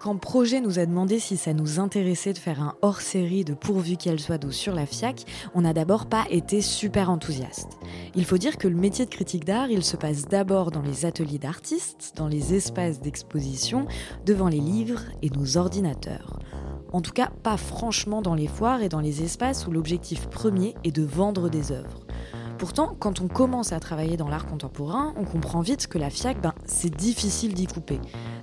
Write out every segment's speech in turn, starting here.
Quand Projet nous a demandé si ça nous intéressait de faire un hors-série de Pourvu qu'elle soit douce sur la FIAC, on n'a d'abord pas été super enthousiaste. Il faut dire que le métier de critique d'art, il se passe d'abord dans les ateliers d'artistes, dans les espaces d'exposition, devant les livres et nos ordinateurs. En tout cas, pas franchement dans les foires et dans les espaces où l'objectif premier est de vendre des œuvres. Pourtant, quand on commence à travailler dans l'art contemporain, on comprend vite que la FIAC, ben, c'est difficile d'y couper.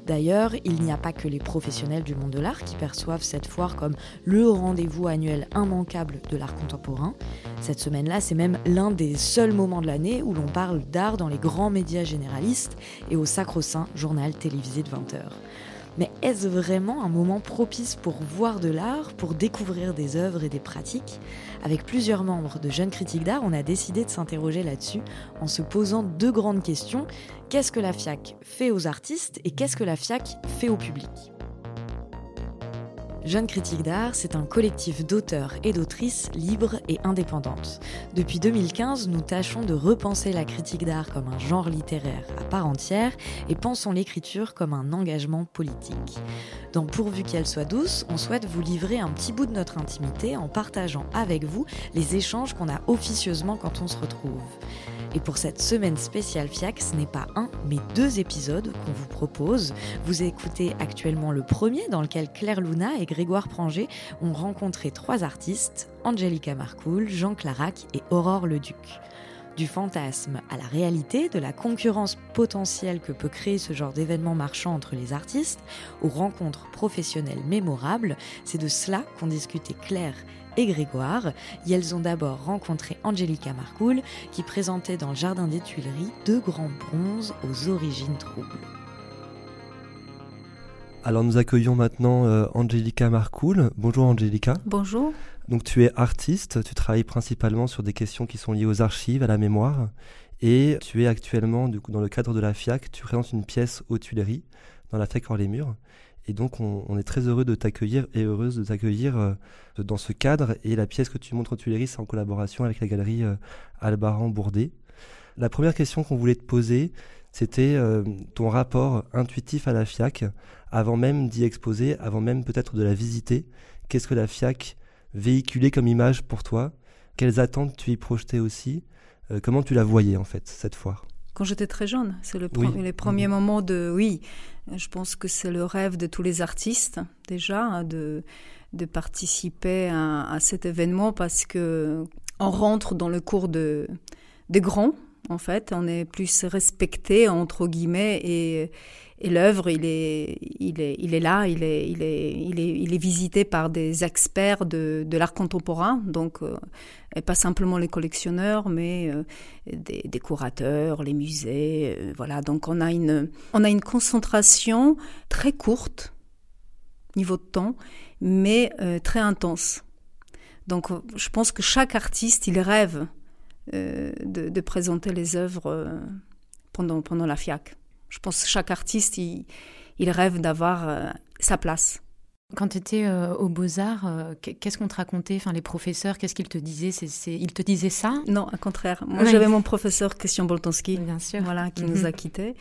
D'ailleurs, il n'y a pas que les professionnels du monde de l'art qui perçoivent cette foire comme le rendez-vous annuel immanquable de l'art contemporain. Cette semaine-là, c'est même l'un des seuls moments de l'année où l'on parle d'art dans les grands médias généralistes et au sacro-saint journal télévisé de 20h. Mais est-ce vraiment un moment propice pour voir de l'art, pour découvrir des œuvres et des pratiques? Avec plusieurs membres de Jeunes Critiques d'Art, on a décidé de s'interroger là-dessus en se posant deux grandes questions. Qu'est-ce que la FIAC fait aux artistes et qu'est-ce que la FIAC fait au public? Jeunes Critiques d'Art, c'est un collectif d'auteurs et d'autrices libres et indépendantes. Depuis 2015, nous tâchons de repenser la critique d'art comme un genre littéraire à part entière et pensons l'écriture comme un engagement politique. Dans Pourvu qu'elle soit douce, on souhaite vous livrer un petit bout de notre intimité en partageant avec vous les échanges qu'on a officieusement quand on se retrouve. Et pour cette semaine spéciale FIAC, ce n'est pas un, mais deux épisodes qu'on vous propose. Vous écoutez actuellement le premier dans lequel Claire Luna et Grégoire Pranger ont rencontré trois artistes, Angelica Marcoul, Jean Clarac et Aurore Leduc. Du fantasme à la réalité, de la concurrence potentielle que peut créer ce genre d'événement marchand entre les artistes, aux rencontres professionnelles mémorables, c'est de cela qu'ont discuté Claire et Grégoire, et elles ont d'abord rencontré Angelica Marcoul, qui présentait dans le jardin des Tuileries deux grands bronzes aux origines troubles. Alors nous accueillons maintenant euh, Angelica Marcoul. Bonjour Angelica. Bonjour. Donc tu es artiste, tu travailles principalement sur des questions qui sont liées aux archives, à la mémoire, et tu es actuellement dans le cadre de la FIAC, tu présentes une pièce aux Tuileries, dans la FIAC hors les murs. Et donc, on, est très heureux de t'accueillir et heureuse de t'accueillir euh, dans ce cadre. Et la pièce que tu montres aux Tuileries, c'est en collaboration avec la galerie euh, Albaran Bourdet. La première question qu'on voulait te poser, c'était euh, ton rapport intuitif à la FIAC, avant même d'y exposer, avant même peut-être de la visiter. Qu'est-ce que la FIAC véhiculait comme image pour toi Quelles attentes tu y projetais aussi? Comment tu la voyais en fait, cette foire? Quand j'étais très jeune. C'est le les premiers mhm. moments de oui. Je pense que c'est le rêve de tous les artistes déjà hein, de de participer à, cet événement parce que on rentre dans le cours de des grands en fait. On est plus respecté entre guillemets et et l'œuvre, il est, il, est, il est là, il est, il, est, il, est, il est visité par des experts de, de l'art contemporain, donc euh, et pas simplement les collectionneurs, mais euh, des, des, curateurs, les musées, euh, voilà. Donc on a une, on a une concentration très courte niveau de temps, mais très intense. Donc je pense que chaque artiste, il rêve de, de, présenter les œuvres pendant, pendant la FIAC. Je pense que chaque artiste, il, rêve d'avoir euh, sa place. Quand tu étais euh, aux Beaux-Arts, euh, qu'est-ce qu'on te racontait? Enfin, les professeurs, qu'est-ce qu'ils te disaient? C'est, Ils te disaient ça? Non, au contraire. Moi, j'avais mon professeur Christian Boltonski, Bien sûr. Voilà, qui nous a mhm. quittés.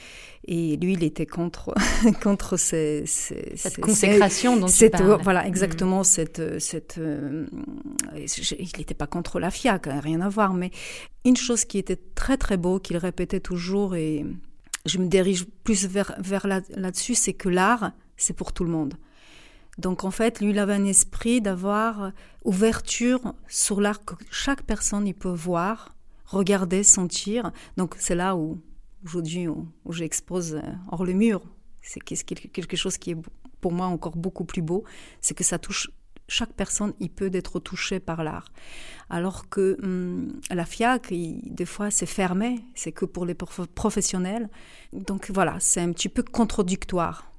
Et lui, il était contre, contre ces, cette consécration dont tu parles. Voilà, mhm. exactement. Cette, cette, il n'était pas contre la FIAC, rien à voir. Mais une chose qui était très, très beau, qu'il répétait toujours et je me dirige plus vers, là-dessus, c'est que l'art, c'est pour tout le monde. Donc en fait, lui, il avait un esprit d'avoir ouverture sur l'art que chaque personne il peut voir, regarder, sentir. Donc c'est là où aujourd'hui où, j'expose euh, hors le mur. C'est quelque chose qui est pour moi encore beaucoup plus beau, c'est que ça touche chaque personne, il peut être touché par l'art. Alors que hum, la FIAC, des fois, c'est fermé, c'est que pour les professionnels. Donc voilà, c'est un petit peu contradictoire.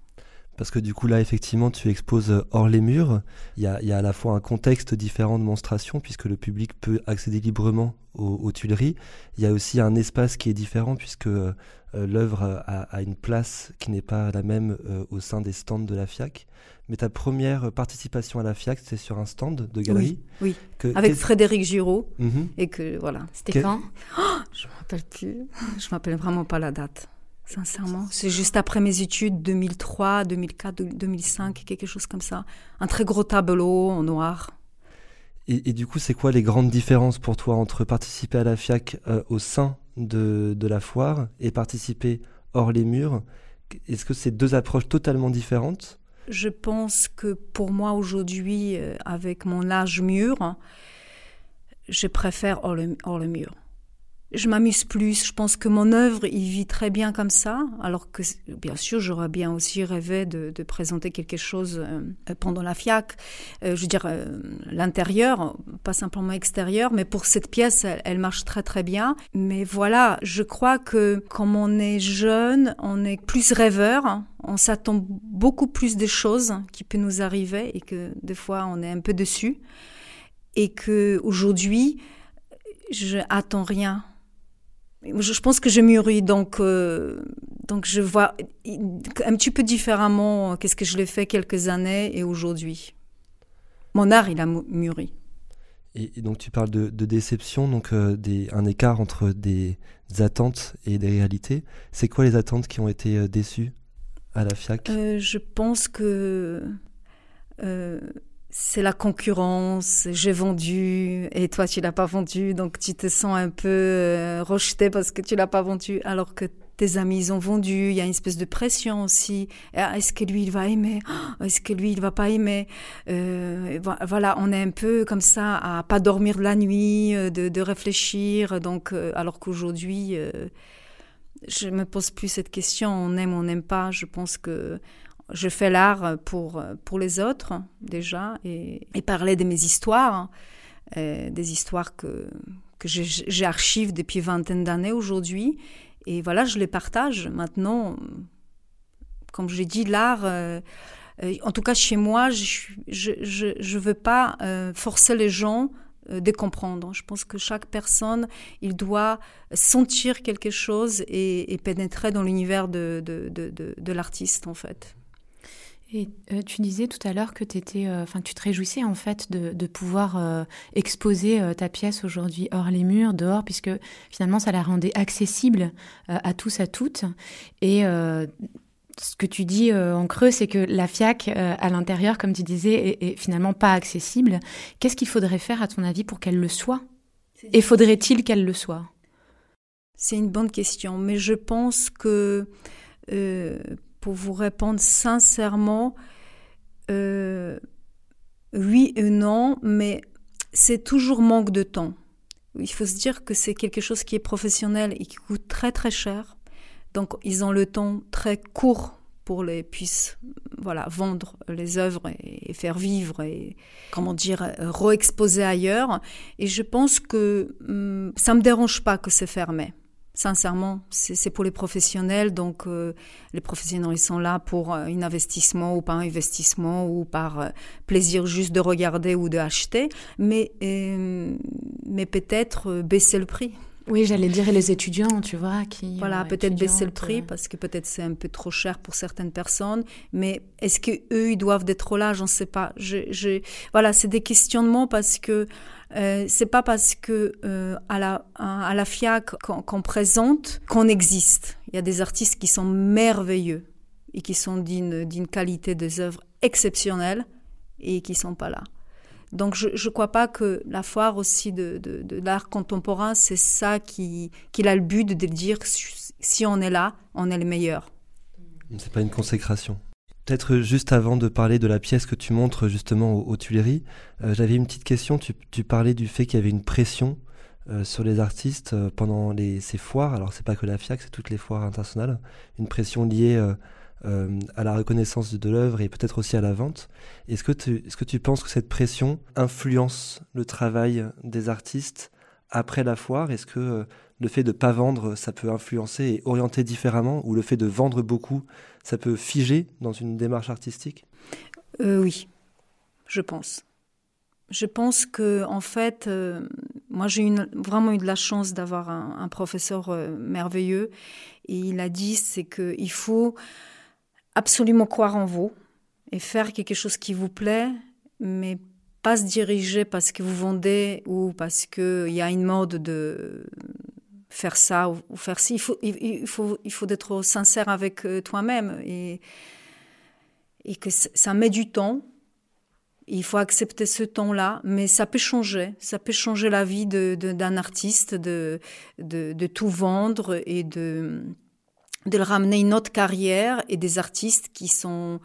Parce que du coup, là, effectivement, tu exposes euh, hors les murs. Il y a, à la fois un contexte différent de monstration, puisque le public peut accéder librement aux, Tuileries. Il y a aussi un espace qui est différent, puisque euh, l'œuvre a, une place qui n'est pas la même euh, au sein des stands de la FIAC. Mais ta première participation à la FIAC, c'était sur un stand de galerie. Oui, avec Frédéric Giraud. Mhm. Et que, voilà. C'était quand? Oh, Je ne me rappelle plus. Je ne me rappelle vraiment pas la date. sincèrement. C'est juste après mes études, 2003, 2004, 2005, quelque chose comme ça. Un très gros tableau en noir. Et, du coup, c'est quoi les grandes différences pour toi entre participer à la FIAC euh, au sein de, de, la foire et participer hors les murs? Est-ce que c'est deux approches totalement différentes? Je pense que pour moi aujourd'hui, euh, avec mon âge mûr, je préfère hors le, hors mur je m'amuse plus. Je pense que mon œuvre, il vit très bien comme ça. Alors que, bien sûr, j'aurais bien aussi rêvé de, présenter quelque chose euh, pendant la FIAC. Euh, je veux dire, l'intérieur, pas simplement extérieur. Mais pour cette pièce, elle, marche très très bien. Mais voilà, je crois que comme on est jeune, on est plus rêveur. On s'attend beaucoup plus des choses qui peuvent nous arriver et que des fois, on est un peu dessus. Et que aujourd'hui, je attends rien je pense que je mûris, donc, euh, donc je vois un petit peu différemment euh, qu'est-ce que je l'ai fait quelques années et aujourd'hui. Mon art, il a mûri. Et, donc tu parles de, déception, donc euh, des, un écart entre des, attentes et des réalités. C'est quoi les attentes qui ont été déçues? À la FIAC Je pense que c'est la concurrence, j'ai vendu et toi tu l'as pas vendu, donc tu te sens un peu euh, rejeté parce que tu l'as pas vendu alors que tes amis ils ont vendu, il y a une espèce de pression aussi. Ah, est-ce que lui il va aimer? Ah, Est-ce que lui il va pas aimer? Euh, Voilà, on est un peu comme ça à pas dormir la nuit, euh, de, de réfléchir. Donc, alors qu'aujourd'hui, je me pose plus cette question. On aime, on n'aime pas. Je pense que je fais l'art pour, pour les autres déjà et, parler de mes histoires, euh, des histoires que, que j'archive depuis vingtaine d'années aujourd'hui. Et voilà, je les partage. Maintenant, comme je l'ai dit, l'art, euh, euh, en tout cas chez moi, je ne je, je, veux pas forcer les gens de comprendre. Je pense que chaque personne, il doit sentir quelque chose et, pénétrer dans l'univers de, de, de, l'artiste, en fait. Et euh, tu disais tout à l'heure que, euh, enfin, tu te réjouissais en fait de, de pouvoir euh, exposer ta pièce aujourd'hui hors les murs, dehors, puisque finalement ça la rendait accessible à tous, à toutes. Et ce que tu dis en creux, c'est que la FIAC à l'intérieur, comme tu disais, est, finalement pas accessible. Qu'est-ce qu'il faudrait faire à ton avis pour qu'elle le soit? Et faudrait-il qu'elle le soit? C'est une bonne question, mais je pense que pour vous répondre sincèrement, euh, oui et non, mais c'est toujours manque de temps. Il faut se dire que c'est quelque chose qui est professionnel et qui coûte très très cher. Donc ils ont le temps très court pour les puissent voilà vendre les œuvres et, faire vivre et comment dire re-exposer ailleurs. Et je pense que hum, ça me dérange pas que c'est fermé. Sincèrement, c'est pour les professionnels. Donc, euh, les professionnels, ils sont là pour euh, un investissement ou pas un investissement ou par euh, plaisir juste de regarder ou d'acheter. Mais, mais peut-être baisser le prix. Oui, j'allais dire les étudiants, tu vois, qui. Voilà, peut-être baisser le prix parce que peut-être c'est un peu trop cher pour certaines personnes. Mais est-ce que eux ils doivent être là? Je ne sais pas. Je, je... Voilà, c'est des questionnements parce que euh, c'est pas parce que euh, à la à la FIAC qu'on présente qu'on existe. Il y a des artistes qui sont merveilleux et qui sont d'une d'une qualité des œuvres exceptionnelle et qui sont pas là. Donc je ne crois pas que la foire aussi de, l'art contemporain, c'est ça qui, qui a le but de dire si on est là, on est le meilleur. C'est pas une consécration. Peut-être juste avant de parler de la pièce que tu montres justement aux, Tuileries, euh, j'avais une petite question. Tu, tu parlais du fait qu'il y avait une pression euh, sur les artistes euh, pendant les, ces foires. Alors c'est pas que la FIAC, c'est toutes les foires internationales. Une pression liée à la reconnaissance de l'œuvre et peut-être aussi à la vente. Est-ce que, tu, est-ce que tu penses que cette pression influence le travail des artistes après la foire? Est-ce que le fait de ne pas vendre, ça peut influencer et orienter différemment Ou le fait de vendre beaucoup, ça peut figer dans une démarche artistique? Euh, Oui, je pense. Je pense que en fait, euh, moi j'ai vraiment eu de la chance d'avoir un, professeur euh, merveilleux et il a dit c'est que il faut absolument croire en vous et faire quelque chose qui vous plaît, mais pas se diriger parce que vous vendez ou parce qu'il y a une mode de faire ça ou, faire ci. Il faut, il, faut, il faut être sincère avec euh, toi-même et, et que ça met du temps. Il faut accepter ce temps-là, mais ça peut changer. Ça peut changer la vie d'un artiste, de, de, tout vendre et de, de le ramener une autre carrière et des artistes qui sont,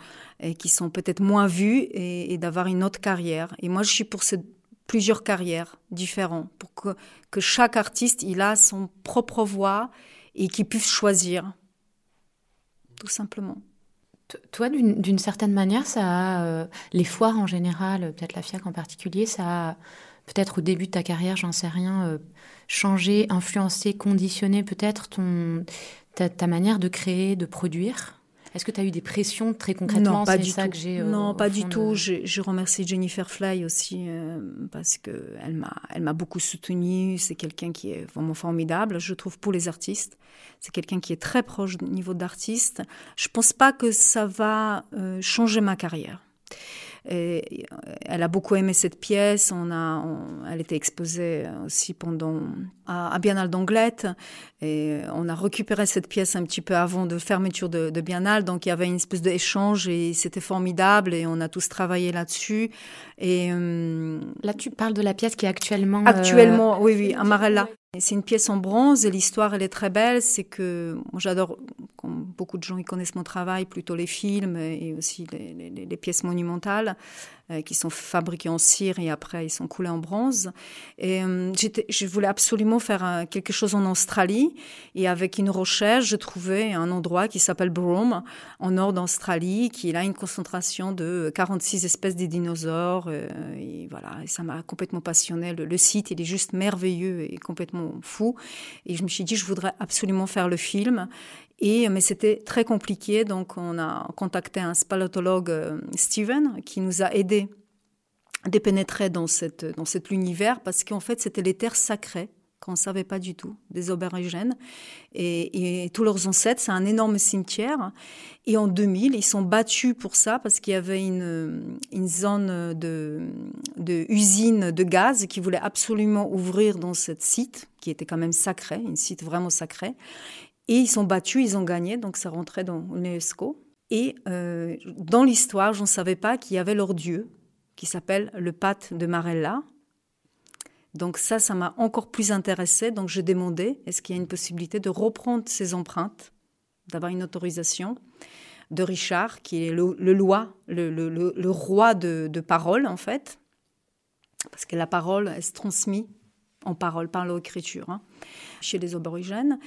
qui sont peut-être moins vus et, d'avoir une autre carrière. Et moi, je suis pour plusieurs carrières différentes pour que, que chaque artiste il a son propre voix et qu'il puisse choisir tout simplement. Toi, d'une certaine manière, ça euh, les foires en général, peut-être la FIAC en particulier, ça a peut-être au début de ta carrière, j'en sais rien, euh, changé, influencé, conditionné peut-être ton ta, ta, manière de créer, de produire est-ce que tu as eu des pressions très concrètement? Non, pas du tout. Euh, non, pas du tout. Je, remercie Jennifer Fly aussi euh, parce que elle m'a, elle m'a beaucoup soutenue. C'est quelqu'un qui est vraiment formidable, je trouve, pour les artistes. C'est quelqu'un qui est très proche du niveau d'artiste. Je pense pas que ça va euh, changer ma carrière. Et elle a beaucoup aimé cette pièce. On a, elle était exposée aussi pendant à, Biennale d'Anglette. Et on a récupéré cette pièce un petit peu avant de fermeture de, de Biennale. Donc il y avait une espèce d'échange et c'était formidable. Et on a tous travaillé là-dessus. Et euh, là, tu parles de la pièce qui est actuellement. Actuellement, euh, oui, oui, Amarella. C'est une pièce en bronze et l'histoire, elle est très belle. C'est que j'adore, beaucoup de gens ils connaissent mon travail, plutôt les films et aussi les, pièces monumentales. Euh, qui sont fabriqués en cire et après ils sont coulés en bronze. Et euh, je voulais absolument faire euh, quelque chose en Australie et avec une recherche, je trouvais un endroit qui s'appelle Broome en nord d'Australie qui a une concentration de 46 espèces de dinosaures et voilà, ça m'a complètement passionné. Le, le, site, il est juste merveilleux et complètement fou. Et je me suis dit, je voudrais absolument faire le film. Et, mais c'était très compliqué, donc on a contacté un spalotologue, euh, Steven, qui nous a aidé à dépénétrer dans, cette, dans cet univers, parce qu'en fait, c'était les terres sacrées qu'on ne savait pas du tout, des aborigènes. Et, et tous leurs ancêtres, c'est un énorme cimetière. Et en 2000, ils sont battus pour ça parce qu'il y avait une, une zone de, de usine de gaz qui voulait absolument ouvrir dans ce site, qui était quand même sacré, un site vraiment sacré. Et ils sont battus, ils ont gagné, donc ça rentrait dans l'UNESCO. Et euh, dans l'histoire, je ne savais pas qu'il y avait leur dieu, qui s'appelle le Pat de Marella. Donc ça, ça m'a encore plus intéressé. Donc je demandais, est-ce qu'il y a une possibilité de reprendre ces empreintes, d'avoir une autorisation de Richard, qui est le, le, le, roi de, de, parole, en fait. Parce que la parole, elle se transmet en parole, par l'écriture, hein, chez les aborigènes.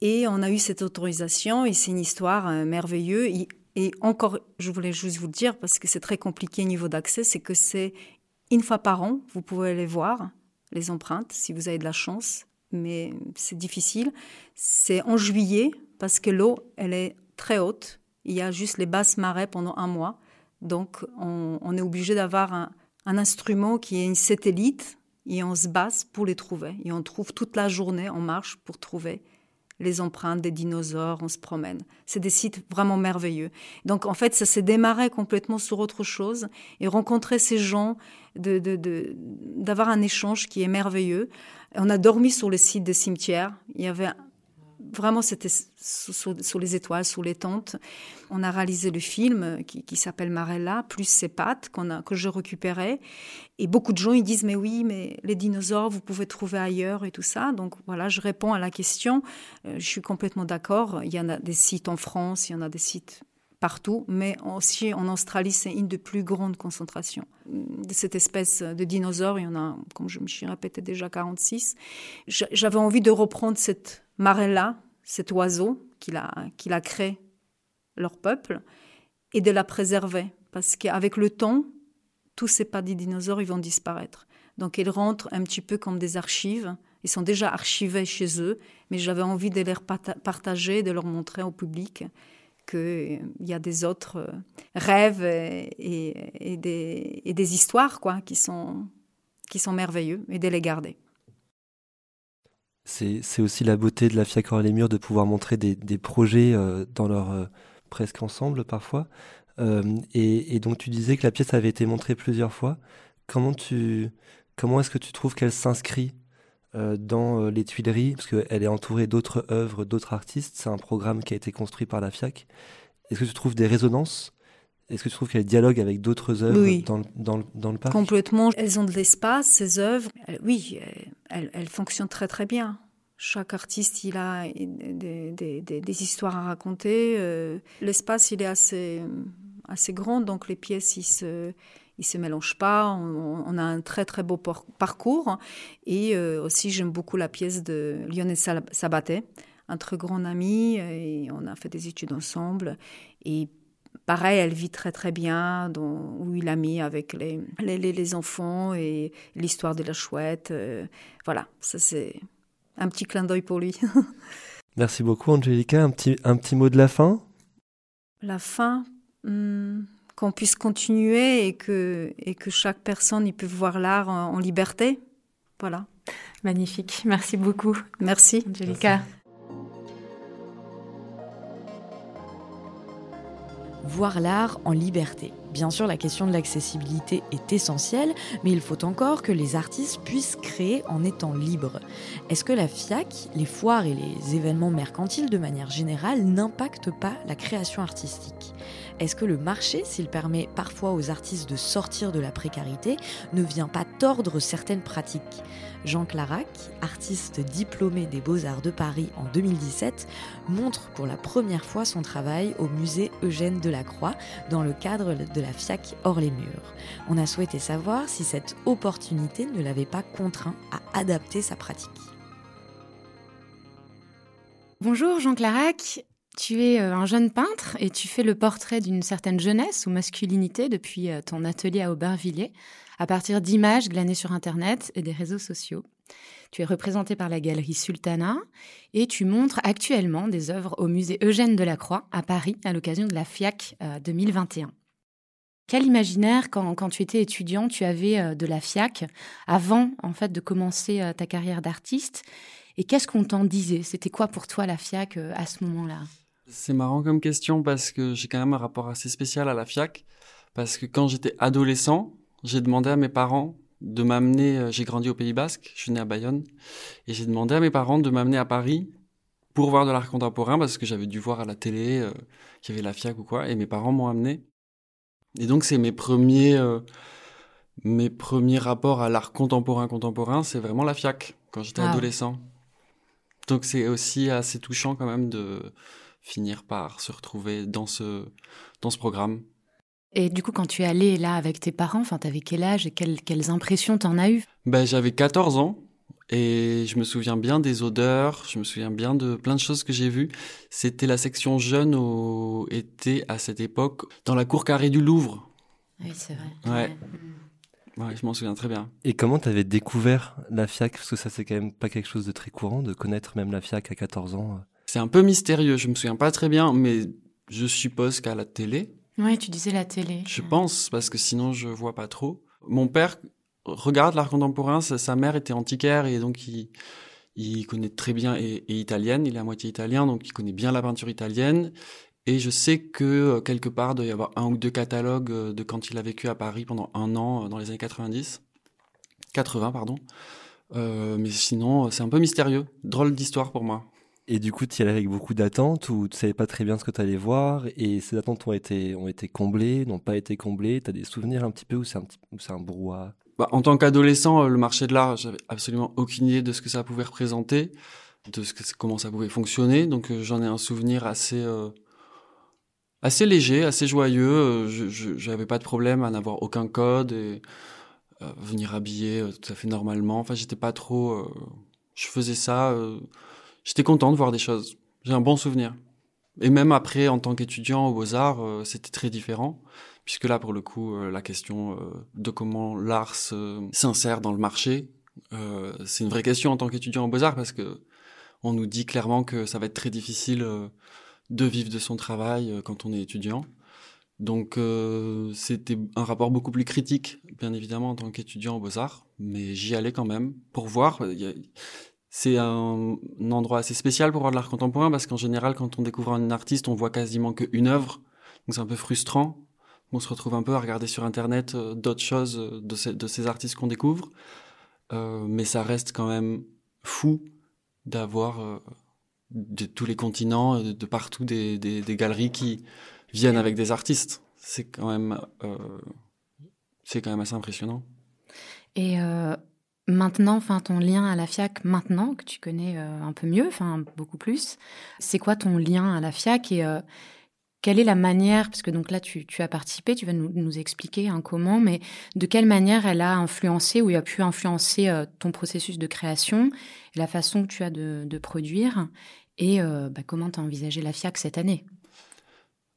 Et on a eu cette autorisation et c'est une histoire euh, merveilleuse. Et, encore, je voulais juste vous le dire parce que c'est très compliqué au niveau d'accès, c'est que c'est une fois par an, vous pouvez aller voir les empreintes si vous avez de la chance, mais c'est difficile. C'est en juillet parce que l'eau, elle est très haute. Il y a juste les basses marais pendant un mois. Donc, on, est obligé d'avoir un, un, instrument qui est une satellite et on se base pour les trouver. Et on trouve toute la journée en marche pour trouver les empreintes des dinosaures, on se promène. C'est des sites vraiment merveilleux. Donc en fait, ça s'est démarré complètement sur autre chose et rencontrer ces gens, d'avoir de, de, un échange qui est merveilleux. On a dormi sur le site des cimetières. Il y avait vraiment, c'était sous, les étoiles, sous les tentes. On a réalisé le film qui, s'appelle Marella, plus ses pattes a, que je récupérais. Et beaucoup de gens, ils disent, mais oui, mais les dinosaures, vous pouvez trouver ailleurs et tout ça. Donc voilà, je réponds à la question. Euh, je suis complètement d'accord. Il y en a des sites en France, il y en a des sites partout, mais aussi en Australie, c'est une des plus grandes concentrations de cette espèce de dinosaures. Il y en a, comme je me suis répété, déjà 46. J'avais envie de reprendre cette marée-là, cet oiseau qu'il a, qu'il a créé leur peuple, et de la préserver. Parce qu'avec le temps, tous ces pas des dinosaures, ils vont disparaître. Donc ils rentrent un petit peu comme des archives. Ils sont déjà archivés chez eux, mais j'avais envie de les partager, de leur montrer au public qu'il y a des autres euh, rêves et, des, et, histoires quoi, qui, sont, qui sont merveilleux et de les garder. C'est aussi la beauté de la FIAC les murs de pouvoir montrer des, projets euh, dans leur euh, presque ensemble parfois. et, et, donc tu disais que la pièce avait été montrée plusieurs fois. Comment, comment est-ce que tu trouves qu'elle s'inscrit dans les Tuileries, parce qu'elle est entourée d'autres œuvres, d'autres artistes. C'est un programme qui a été construit par la FIAC. Est-ce que tu trouves des résonances? Est-ce que tu trouves qu'elle dialogue avec d'autres œuvres dans, dans, dans, le parc? Complètement. Elles ont de l'espace, ces œuvres. oui, elles, elles, fonctionnent très très bien. Chaque artiste, il a des, des, des, histoires à raconter. Euh, l'espace, il est assez, assez grand, donc les pièces, ils se, ils se mélangent pas. On, a un très très beau parcours. Et euh, aussi, j'aime beaucoup la pièce de Lionel Sabaté, un très grand ami. Et on a fait des études ensemble. Et pareil, elle vit très très bien, où il a mis avec les, les, les enfants et l'histoire de la chouette. Euh, voilà, ça c'est un petit clin d'œil pour lui. Merci beaucoup, Angelica. Un petit, un petit mot de la fin? La fin, hmm, qu'on puisse continuer et que, et que chaque personne y peut voir l'art en, liberté. Voilà. Magnifique. Merci beaucoup. Merci, Angelica. voir l'art en liberté. Bien sûr, la question de l'accessibilité est essentielle, mais il faut encore que les artistes puissent créer en étant libres. Est-ce que la FIAC, les foires et les événements mercantiles de manière générale n'impactent pas la création artistique? Est-ce que le marché, s'il permet parfois aux artistes de sortir de la précarité, ne vient pas tordre certaines pratiques? Jean Clarac, artiste diplômé des Beaux-Arts de Paris en 2017, montre pour la première fois son travail au musée Eugène Delacroix dans le cadre de la FIAC hors les murs. On a souhaité savoir si cette opportunité ne l'avait pas contraint à adapter sa pratique. Bonjour Jean Clarac, tu es euh, un jeune peintre et tu fais le portrait d'une certaine jeunesse ou masculinité depuis euh, ton atelier à Aubervilliers à partir d'images glanées sur Internet et des réseaux sociaux. Tu es représenté par la galerie Sultana et tu montres actuellement des œuvres au musée Eugène Delacroix à Paris à l'occasion de la FIAC 2021. Euh, Quel imaginaire quand, tu étais étudiant tu avais de la FIAC avant en fait de commencer ta carrière d'artiste? Et qu'est-ce qu'on t'en disait? C'était quoi pour toi la FIAC à ce moment-là? C'est marrant comme question parce que j'ai quand même un rapport assez spécial à la FIAC. Parce que quand j'étais adolescent, j'ai demandé à mes parents de m'amener, euh, j'ai grandi au Pays Basque, je suis né à Bayonne, et j'ai demandé à mes parents de m'amener à Paris pour voir de l'art contemporain parce que j'avais dû voir à la télé euh, qu'il y avait la FIAC ou quoi, et mes parents m'ont amené. Et donc c'est mes premiers, euh, mes premiers rapports à l'art contemporain contemporain, c'est vraiment la FIAC quand j'étais ah. adolescent. Donc c'est aussi assez touchant quand même de finir par se retrouver dans ce, dans ce programme. Et du coup, quand tu es allé là avec tes parents, enfin, t'avais quel âge et quelles, quelles impressions t'en as eu ben, J'avais 14 ans et je me souviens bien des odeurs, je me souviens bien de plein de choses que j'ai vues. C'était la section jeune au été à cette époque dans la cour carrée du Louvre. Oui, c'est vrai. Ouais. ouais. je m'en souviens très bien. Et comment tu avais découvert la FIAC? Parce que ça, c'est quand même pas quelque chose de très courant de connaître même la FIAC à 14 ans. C'est un peu mystérieux, je me souviens pas très bien, mais je suppose qu'à la télé. Oui, tu disais la télé. Je pense, parce que sinon je vois pas trop. Mon père regarde l'art contemporain, sa, mère était antiquaire et donc il, connaît très bien, et, italienne, il est à moitié italien, donc il connaît bien la peinture italienne. Et je sais que euh, quelque part, il doit y avoir un ou deux catalogues euh, de quand il a vécu à Paris pendant un an euh, dans les années 90. 80, pardon. mais sinon, c'est un peu mystérieux. Drôle d'histoire pour moi. Et du coup, tu y allais avec beaucoup d'attentes ou tu savais pas très bien ce que tu allais voir et ces attentes ont été, ont été comblées, n'ont pas été comblées? Tu as des souvenirs un petit peu ou c'est un, un brouhaha? Bah, En tant qu'adolescent, euh, le marché de l'art, j'avais absolument aucune idée de ce que ça pouvait représenter, de ce que, comment ça pouvait fonctionner. Donc euh, j'en ai un souvenir assez, euh, assez léger, assez joyeux. je n'avais pas de problème à n'avoir aucun code et venir habillé tout à fait normalement. Enfin, j'étais pas trop. je faisais ça j'étais content de voir des choses. J'ai un bon souvenir. Et même après, en tant qu'étudiant aux Beaux-Arts, euh, c'était très différent, puisque là, pour le coup, euh, la question euh, de comment l'art s'insère dans le marché, c'est une vraie question en tant qu'étudiant aux Beaux-Arts, parce que on nous dit clairement que ça va être très difficile de vivre de son travail quand on est étudiant. Donc c'était un rapport beaucoup plus critique, bien évidemment, en tant qu'étudiant aux Beaux-Arts, mais j'y allais quand même pour voir c'est un, endroit assez spécial pour voir de l'art contemporain parce qu'en général, quand on découvre un artiste, on voit quasiment qu'une œuvre. Donc c'est un peu frustrant. On se retrouve un peu à regarder sur Internet euh, d'autres choses euh, de ces, artistes qu'on découvre. Euh, mais ça reste quand même fou d'avoir de tous les continents, de partout des, galeries qui viennent avec des artistes. C'est quand même, c'est quand même assez impressionnant. Et Maintenant, enfin ton lien à la FIAC, maintenant que tu connais un peu mieux, enfin beaucoup plus, c'est quoi ton lien à la FIAC et quelle est la manière, parce que donc là tu, as participé, tu vas nous, expliquer un comment, mais de quelle manière elle a influencé ou a pu influencer euh, ton processus de création, la façon que tu as de, produire et bah, comment tu as envisagé la FIAC cette année?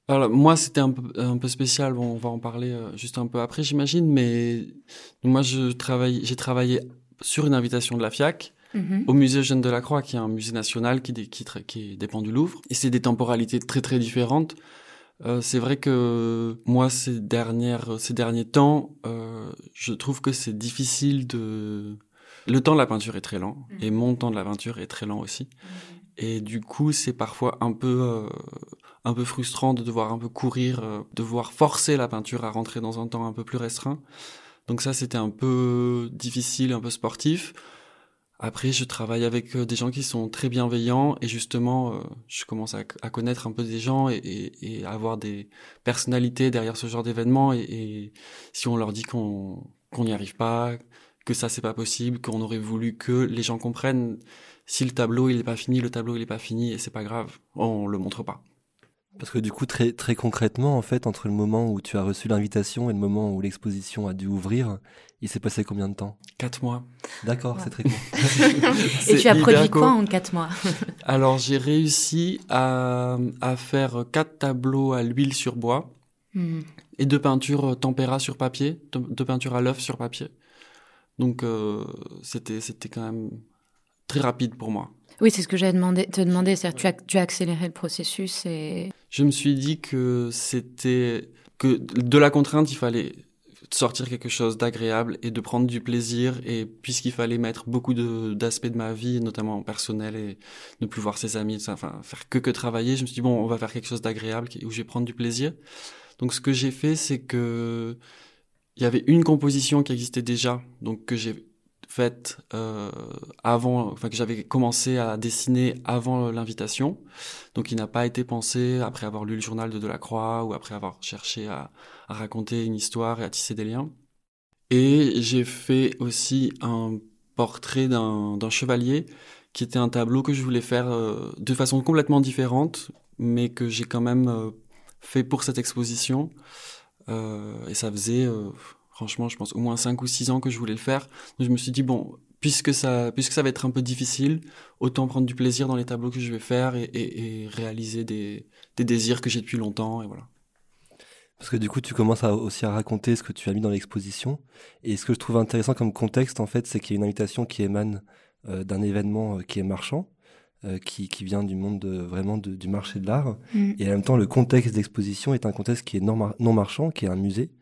Alors, moi, c'était un peu, spécial. On va en parler juste un peu après, j'imagine. Mais moi, j'ai travaillé sur une invitation de la FIAC mhm. au musée Eugène Delacroix, qui est un musée national qui, qui, qui dépend du Louvre. Et c'est des temporalités très très différentes. Euh, c'est vrai que moi, ces, dernières, ces derniers temps, euh, je trouve que c'est difficile de... Le temps de la peinture est très lent, mhm. et mon temps de la peinture est très lent aussi. Mhm. Et du coup, c'est parfois un peu, euh, un peu frustrant de devoir un peu courir, euh, de devoir forcer la peinture à rentrer dans un temps un peu plus restreint. Donc ça, c'était un peu difficile, un peu sportif. Après, je travaille avec euh, des gens qui sont très bienveillants et justement, euh, je commence à, connaître un peu des gens et, et, à avoir des personnalités derrière ce genre d'événement. Et, et, si on leur dit qu'on qu'on n'y arrive pas, que ça c'est pas possible, qu'on aurait voulu que les gens comprennent si le tableau il est pas fini, le tableau il est pas fini et c'est pas grave, on le montre pas. Parce que du coup, très, très concrètement, en fait, entre le moment où tu as reçu l'invitation et le moment où l'exposition a dû ouvrir, il s'est passé combien de temps? Quatre mois. D'accord, c'est très court. et tu as produit quoi en quatre mois? Alors, j'ai réussi à, à, faire quatre tableaux à l'huile sur bois hmm. et deux peintures tempéra sur papier, deux, peintures à l'œuf sur papier. Donc, euh, c'était c'était quand même très rapide pour moi. Oui, c'est ce que j'allais demandé, te demander. C'est-à-dire, tu as, tu as accéléré le processus et. Je me suis dit que c'était que de la contrainte, il fallait sortir quelque chose d'agréable et de prendre du plaisir. Et puisqu'il fallait mettre beaucoup d'aspects de, ma vie, notamment personnel, et ne plus voir ses amis, enfin faire que que travailler, je me suis dit bon, on va faire quelque chose d'agréable où je vais prendre du plaisir. Donc ce que j'ai fait, c'est que il y avait une composition qui existait déjà, donc que j'ai euh, avant, enfin que j'avais commencé à dessiner avant l'invitation. Donc il n'a pas été pensé après avoir lu le journal de Delacroix ou après avoir cherché à, raconter une histoire et à tisser des liens. Et j'ai fait aussi un portrait d'un chevalier qui était un tableau que je voulais faire euh, de façon complètement différente, mais que j'ai quand même euh, fait pour cette exposition. Et ça faisait franchement, je pense au moins 5 ou 6 ans que je voulais le faire. Donc je me suis dit, bon, puisque ça, puisque ça va être un peu difficile, autant prendre du plaisir dans les tableaux que je vais faire et, réaliser des, désirs que j'ai depuis longtemps. Et voilà. Parce que du coup, tu commences aussi à raconter ce que tu as mis dans l'exposition. Et ce que je trouve intéressant comme contexte, en fait, c'est qu'il y a une invitation qui émane euh, d'un événement euh, qui est marchand. Euh, qui, qui, vient du monde de, vraiment du marché de l'art. Mm. Et en même temps, le contexte d'exposition est un contexte qui est non, non, marchand, qui est un musée.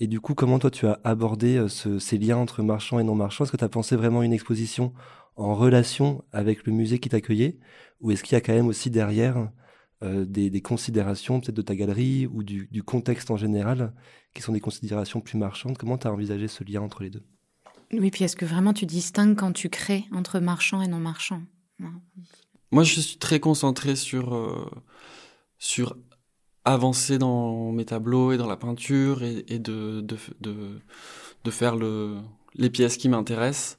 Et du coup, comment toi tu as abordé euh, ce, ces liens entre marchand et non marchand? Est-ce que tu as pensé vraiment une exposition en relation avec le musée qui t'accueillait? Ou est-ce qu'il y a quand même aussi derrière euh, des, des, considérations peut-être de ta galerie ou du, du, contexte en général qui sont des considérations plus marchandes? Comment tu as envisagé ce lien entre les deux? Oui, puis est-ce que vraiment tu distingues quand tu crées entre marchand et non marchand? Moi, je suis très concentré sur, euh, sur avancer dans mes tableaux et dans la peinture et, de, de, de, faire le, les pièces qui m'intéressent.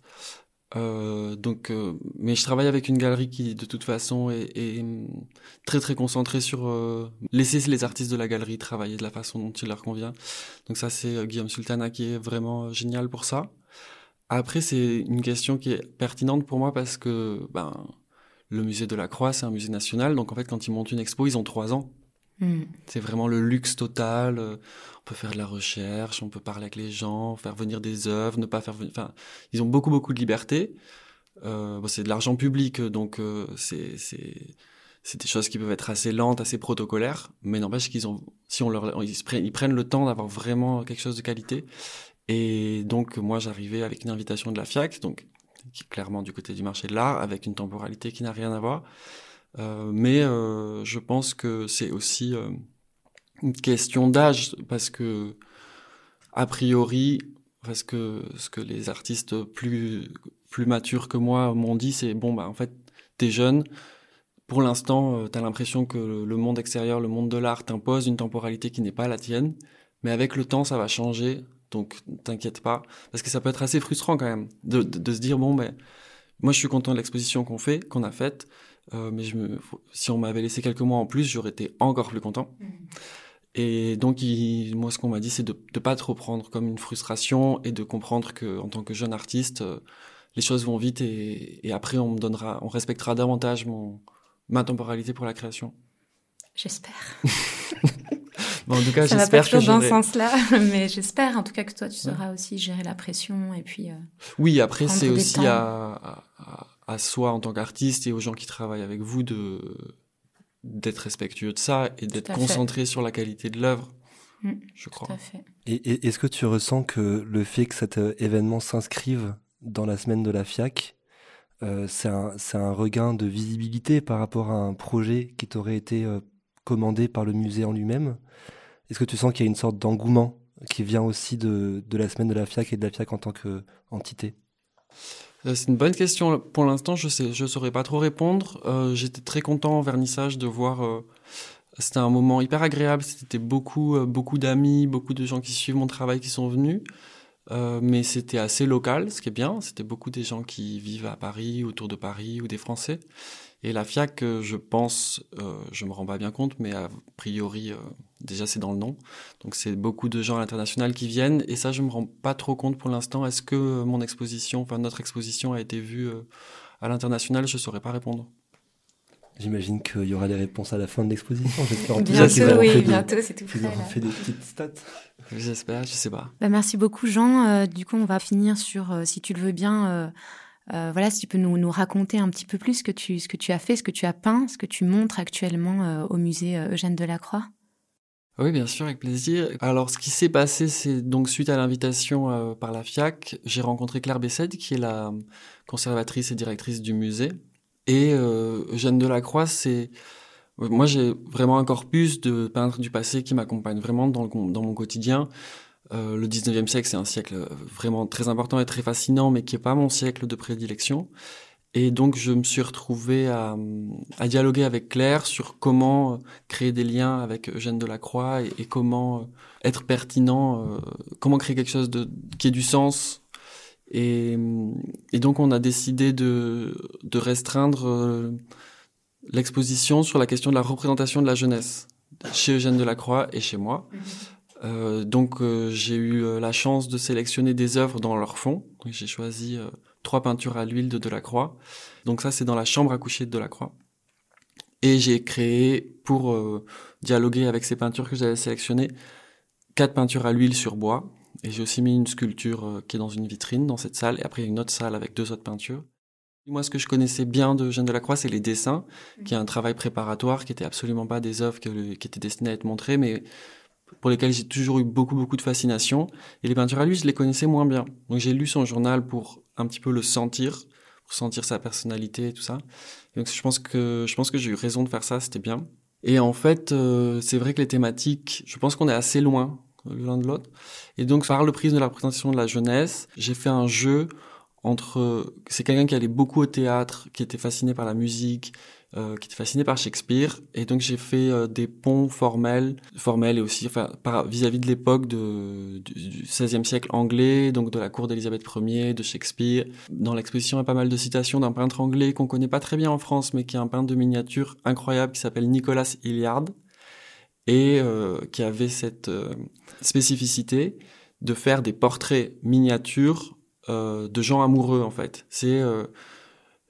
Euh, donc, euh, mais je travaille avec une galerie qui, de toute façon, est, très très concentrée sur laisser les artistes de la galerie travailler de la façon dont il leur convient. Donc ça, c'est Guillaume Sultana qui est vraiment génial pour ça. Après, c'est une question qui est pertinente pour moi parce que ben le musée de la Croix, c'est un musée national. Donc en fait, quand ils montent une expo, ils ont trois ans. Hmm. C'est vraiment le luxe total. Euh, on peut faire de la recherche, on peut parler avec les gens, faire venir des œuvres, ne pas faire venir. Enfin, ils ont beaucoup beaucoup de liberté. Euh, bon, c'est de l'argent public, donc euh, c'est c'est c'est des choses qui peuvent être assez lentes, assez protocolaires, mais n'empêche qu'ils ont, si on leur, ils, prennent, ils prennent le temps d'avoir vraiment quelque chose de qualité. Et donc moi j'arrivais avec une invitation de la FIAC, donc qui est clairement du côté du marché de l'art, avec une temporalité qui n'a rien à voir. Euh, mais euh, je pense que c'est aussi euh, une question d'âge, parce que, a priori, parce que ce que les artistes plus plus matures que moi m'ont dit, c'est bon, bah en fait, t'es jeune. Pour l'instant, t'as l'impression que le monde extérieur, le monde de l'art t'impose une temporalité qui n'est pas la tienne. Mais avec le temps, ça va changer. Donc, t'inquiète pas. Parce que ça peut être assez frustrant quand même de, de, se dire, bon, ben, moi, je suis content de l'exposition qu'on fait, qu'on a faite. Euh, mais je me, si on m'avait laissé quelques mois en plus, j'aurais été encore plus content. Mmh. Et donc, moi, ce qu'on m'a dit, c'est de ne pas trop prendre comme une frustration et de comprendre que, en tant que jeune artiste, euh, les choses vont vite et, et, après, on me donnera, on respectera davantage mon, ma temporalité pour la création. J'espère. bon, en tout cas, ça va pas toujours dans ce sens-là, mais j'espère en tout cas que toi, tu sauras aussi gérer la pression et puis. Euh, oui, après, c'est aussi à, à, à, soi en tant qu'artiste et aux gens qui travaillent avec vous de d'être respectueux de ça et d'être concentré sur la qualité de l'œuvre. Mm, je crois. Tout à fait. Et, est-ce que tu ressens que le fait que cet euh, événement s'inscrive dans la semaine de la FIAC, euh, c'est un, un, regain de visibilité par rapport à un projet qui t'aurait été euh, commandé par le musée en lui-même Est-ce que tu sens qu'il y a une sorte d'engouement qui vient aussi de, de, la semaine de la FIAC et de la FIAC en tant qu'entité? Euh, c'est une bonne question. Pour l'instant, je sais, je saurais pas trop répondre. Euh, J'étais très content en vernissage de voir. Euh, c'était un moment hyper agréable. C'était beaucoup, beaucoup d'amis, beaucoup de gens qui suivent mon travail qui sont venus. Mais c'était assez local, ce qui est bien. C'était beaucoup des gens qui vivent à Paris, autour de Paris, ou des Français. Et la FIAC, euh, je pense, euh, je me rends pas bien compte, mais a priori, euh, déjà c'est dans le nom. Donc c'est beaucoup de gens à l'international qui viennent, et ça je me rends pas trop compte pour l'instant. Est-ce que mon exposition, enfin notre exposition a été vue à l'international? Je saurais pas répondre. J'imagine qu'il y aura des réponses à la fin de l'exposition. J'espère bientôt, oui, bientôt, c'est tout prêt. fait des petites stats. J'espère, je sais pas. Bah, merci beaucoup, Jean. du coup, on va finir sur, si tu le veux bien, euh, voilà, si tu peux nous, nous, raconter un petit peu plus ce que, tu, ce que tu as fait, ce que tu as peint, ce que tu montres actuellement euh, au musée euh, Eugène Delacroix. Oui, bien sûr, avec plaisir. Alors, ce qui s'est passé, c'est donc suite à l'invitation par la FIAC, j'ai rencontré Claire Bessède, qui est la conservatrice et directrice du musée. Et Eugène Delacroix, c'est... Moi, j'ai vraiment un corpus de peintres du passé qui m'accompagne vraiment dans, dans mon quotidien. Euh, le 19e siècle, c'est un siècle vraiment très important et très fascinant, mais qui n'est pas mon siècle de prédilection. Et donc, je me suis retrouvé à, dialoguer avec Claire sur comment créer des liens avec Eugène Delacroix et, comment euh, être pertinent, euh, comment créer quelque chose qui ait du sens. Et, donc, on a décidé de, restreindre l'exposition sur la question de la représentation de la jeunesse chez Eugène Delacroix et chez moi. Mhm. Euh, donc euh, j'ai eu euh, la chance de sélectionner des œuvres dans leur fond. J'ai choisi trois peintures à l'huile de Delacroix. Donc ça c'est dans la chambre à coucher de Delacroix. Et j'ai créé pour dialoguer avec ces peintures que j'avais sélectionnées quatre peintures à l'huile sur bois. Et j'ai aussi mis une sculpture qui est dans une vitrine dans cette salle. Et après il y a une autre salle avec deux autres peintures. Moi, ce que je connaissais bien de Jeanne Delacroix, c'est les dessins, qui est un travail préparatoire, qui était absolument pas des œuvres qui étaient destinées à être montrées, mais pour lesquels j'ai toujours eu beaucoup beaucoup de fascination. Et les peintures à lui, je les connaissais moins bien. Donc j'ai lu son journal pour un petit peu le sentir, pour sentir sa personnalité et tout ça. donc je pense que je pense que j'ai eu raison de faire ça, c'était bien. Et en fait, euh, c'est vrai que les thématiques, je pense qu'on est assez loin l'un de l'autre. Et donc par le prisme de la représentation de la jeunesse, j'ai fait un jeu entre c'est quelqu'un qui allait beaucoup au théâtre, qui était fasciné par la musique, euh, qui était fasciné par Shakespeare. Et donc j'ai fait euh, des ponts formels formels et aussi enfin vis-à-vis de l'époque du XVIe siècle anglais donc de la cour d'Élisabeth Ier de Shakespeare. Dans l'exposition il y a pas mal de citations d'un peintre anglais qu'on connaît pas très bien en France mais qui est un peintre de miniature incroyable qui s'appelle Nicolas Hilliard et euh, qui avait cette spécificité de faire des portraits miniatures de gens amoureux en fait. C'est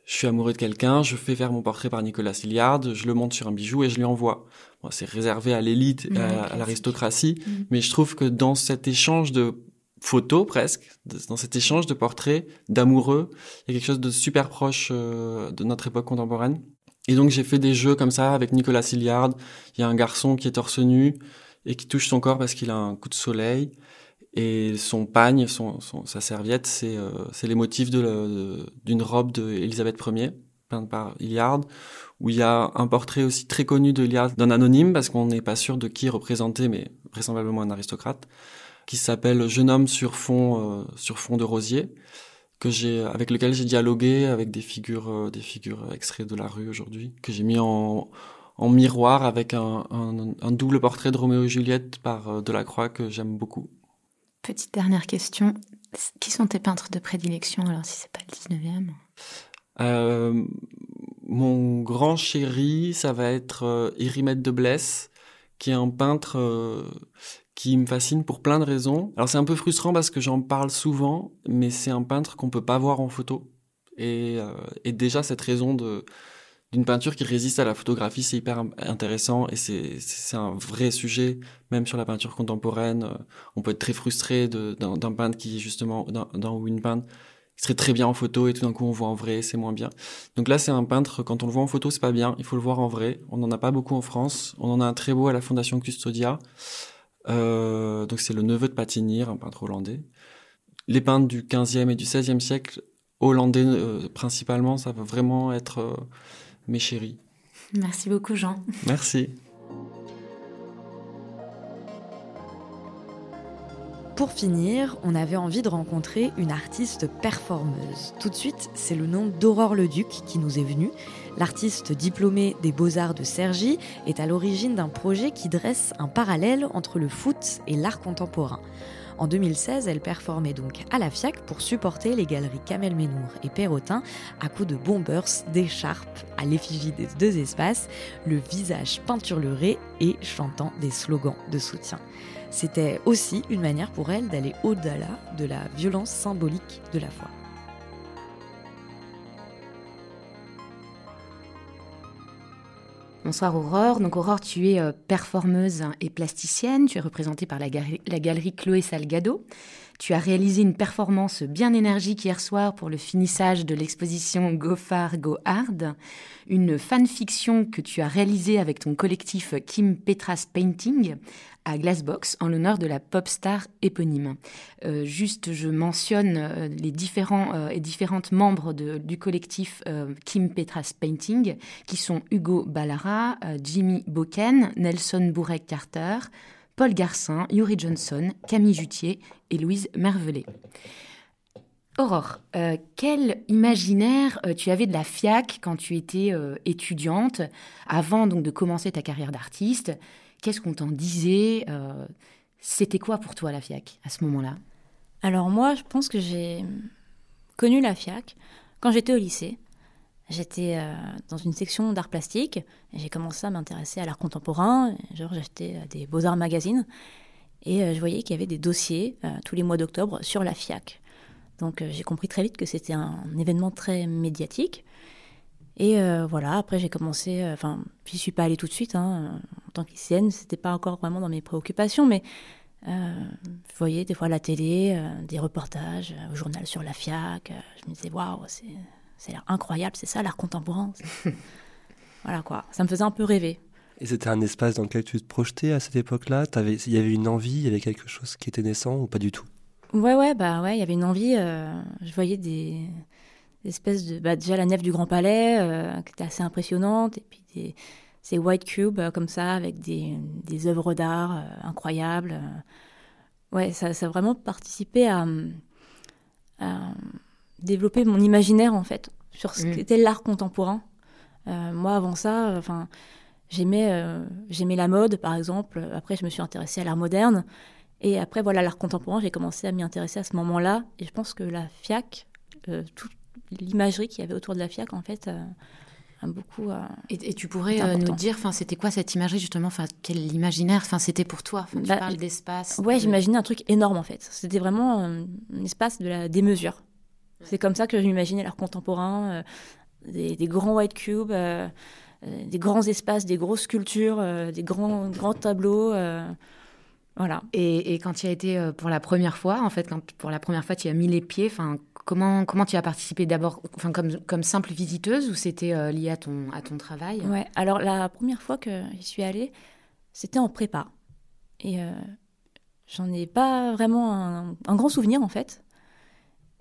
je suis amoureux de quelqu'un, je fais faire mon portrait par Nicolas Hilliard, je le monte sur un bijou et je lui envoie. c'est réservé à l'élite, à, l'aristocratie, mm. mais je trouve que dans cet échange de photos presque, dans cet échange de portraits d'amoureux, il y a quelque chose de super proche euh, de notre époque contemporaine. Et donc j'ai fait des jeux comme ça avec Nicolas Hilliard. Il y a un garçon qui est torse nu et qui touche son corps parce qu'il a un coup de soleil. Et son pagne, son, sa serviette, c'est euh, les motifs d'une robe d'Elisabeth Ier, peinte par Hilliard, où il y a un portrait aussi très connu de Hilliard, d'un anonyme, parce qu'on n'est pas sûr de qui représenter, mais vraisemblablement un aristocrate, qui s'appelle Jeune homme sur fond, euh, sur fond de rosier, que j'ai, avec lequel j'ai dialogué avec des figures, des figures extraits de la rue aujourd'hui, que j'ai mis en, en miroir avec un, un, double portrait de Roméo et Juliette par Delacroix que j'aime beaucoup. Petite dernière question. Qui sont tes peintres de prédilection? Alors si c'est pas le 19e euh, Mon grand chéri, ça va être euh, de Blesse, qui est un peintre euh, qui me fascine pour plein de raisons. Alors c'est un peu frustrant parce que j'en parle souvent, mais c'est un peintre qu'on peut pas voir en photo. Et, euh, et déjà cette raison de d'une peinture qui résiste à la photographie, c'est hyper intéressant et c'est un vrai sujet, même sur la peinture contemporaine. Euh, on peut être très frustré d'un peintre qui, justement, dans ou une peintre serait très bien en photo et tout d'un coup on voit en vrai, c'est moins bien. Donc là, c'est un peintre, quand on le voit en photo, c'est pas bien, il faut le voir en vrai. On n'en a pas beaucoup en France. On en a un très beau à la Fondation Custodia. Euh, donc c'est le neveu de Patinir, un peintre hollandais. Les peintres du 15e et du 16e siècle, hollandais euh, principalement, ça va vraiment être... mes chéris. Merci beaucoup Jean. Merci. Pour finir, on avait envie de rencontrer une artiste performeuse. Tout de suite, c'est le nom d'Aurore Leduc qui nous est venu. L'artiste diplômée des Beaux-Arts de Cergy est à l'origine d'un projet qui dresse un parallèle entre le foot et l'art contemporain. En 2016, elle performait donc à la FIAC pour supporter les galeries Kamel Ménour et Perrotin à coups de bombers, d'écharpes à l'effigie des deux espaces, le visage peinturluré et chantant des slogans de soutien. C'était aussi une manière pour elle d'aller au-delà de la violence symbolique de la foi. Bonsoir Aurore. Donc Aurore, tu es euh, performeuse et plasticienne. Tu es représentée par la, galerie Chloé Salgado. Tu as réalisé une performance bien énergique hier soir pour le finissage de l'exposition Go Far, Go Hard, une fanfiction que tu as réalisée avec ton collectif Kim Petras Painting à Glassbox en l'honneur de la pop star éponyme. Euh, juste, je mentionne euh, les différents euh, et différentes membres du collectif Kim Petras Painting, qui sont Hugo Ballara, Jimmy Boken, Nelson Bourrec-Carter, Paul Garcin, Yuri Johnson, Camille Jutier et Louise Mervelet. Aurore, quel imaginaire tu avais de la FIAC quand tu étais étudiante, avant donc de commencer ta carrière d'artiste? Qu'est-ce qu'on t'en disait euh, C'était quoi pour toi la FIAC à ce moment-là? Alors moi, je pense que j'ai connu la FIAC quand j'étais au lycée. J'étais euh, dans une section d'art plastique j'ai commencé à m'intéresser à l'art contemporain. Genre, j'achetais euh, des Beaux-Arts magazines et je voyais qu'il y avait des dossiers tous les mois d'octobre sur la FIAC. Donc, j'ai compris très vite que c'était un événement très médiatique. Et euh, voilà, après j'ai commencé, euh, enfin, j'y suis pas allée tout de suite, hein, en tant qu'ICN, c'était pas encore vraiment dans mes préoccupations, mais euh, je voyais des fois la télé, des reportages au journal sur la FIAC, je me disais, waouh, c'est l'air incroyable, c'est ça l'art contemporain. voilà quoi, ça me faisait un peu rêver. Et c'était un espace dans lequel tu te projetais à cette époque-là? Il y avait une envie, il y avait quelque chose qui était naissant ou pas du tout? Ouais, ouais, bah ouais, il y avait une envie. je voyais des, espèce de bah, déjà la nef du Grand Palais euh, qui était assez impressionnante et puis des, ces white cubes euh, comme ça avec des, des œuvres d'art euh, incroyables ouais ça, ça, a vraiment participé à, développer mon imaginaire en fait sur ce mm. qu'était l'art contemporain moi avant ça enfin j'aimais j'aimais la mode par exemple après je me suis intéressée à l'art moderne et après voilà l'art contemporain j'ai commencé à m'y intéresser à ce moment-là et je pense que la FIAC tout, l'imagerie qu'il y avait autour de la FIAC, en fait, euh, a beaucoup. Euh, et, tu pourrais euh, nous dire, enfin, c'était quoi cette imagerie justement, enfin, quel imaginaire, enfin, c'était pour toi. Tu bah, parles d'espace. Ouais, j'imaginais un truc énorme en fait. C'était vraiment un espace de la démesure. C'est comme ça que j'imaginais l'art contemporain, des, grands white cubes, des grands espaces, des grosses sculptures, des grands grands tableaux. Voilà. Et, quand tu as été pour la première fois, en fait, quand pour la première fois tu as mis les pieds, enfin, Comment, comment tu as participé? D'abord enfin, comme, comme simple visiteuse ou c'était euh, lié à ton, à ton travail? Ouais, alors la première fois que j'y suis allée, c'était en prépa. Et euh, j'en ai pas vraiment un, grand souvenir en fait.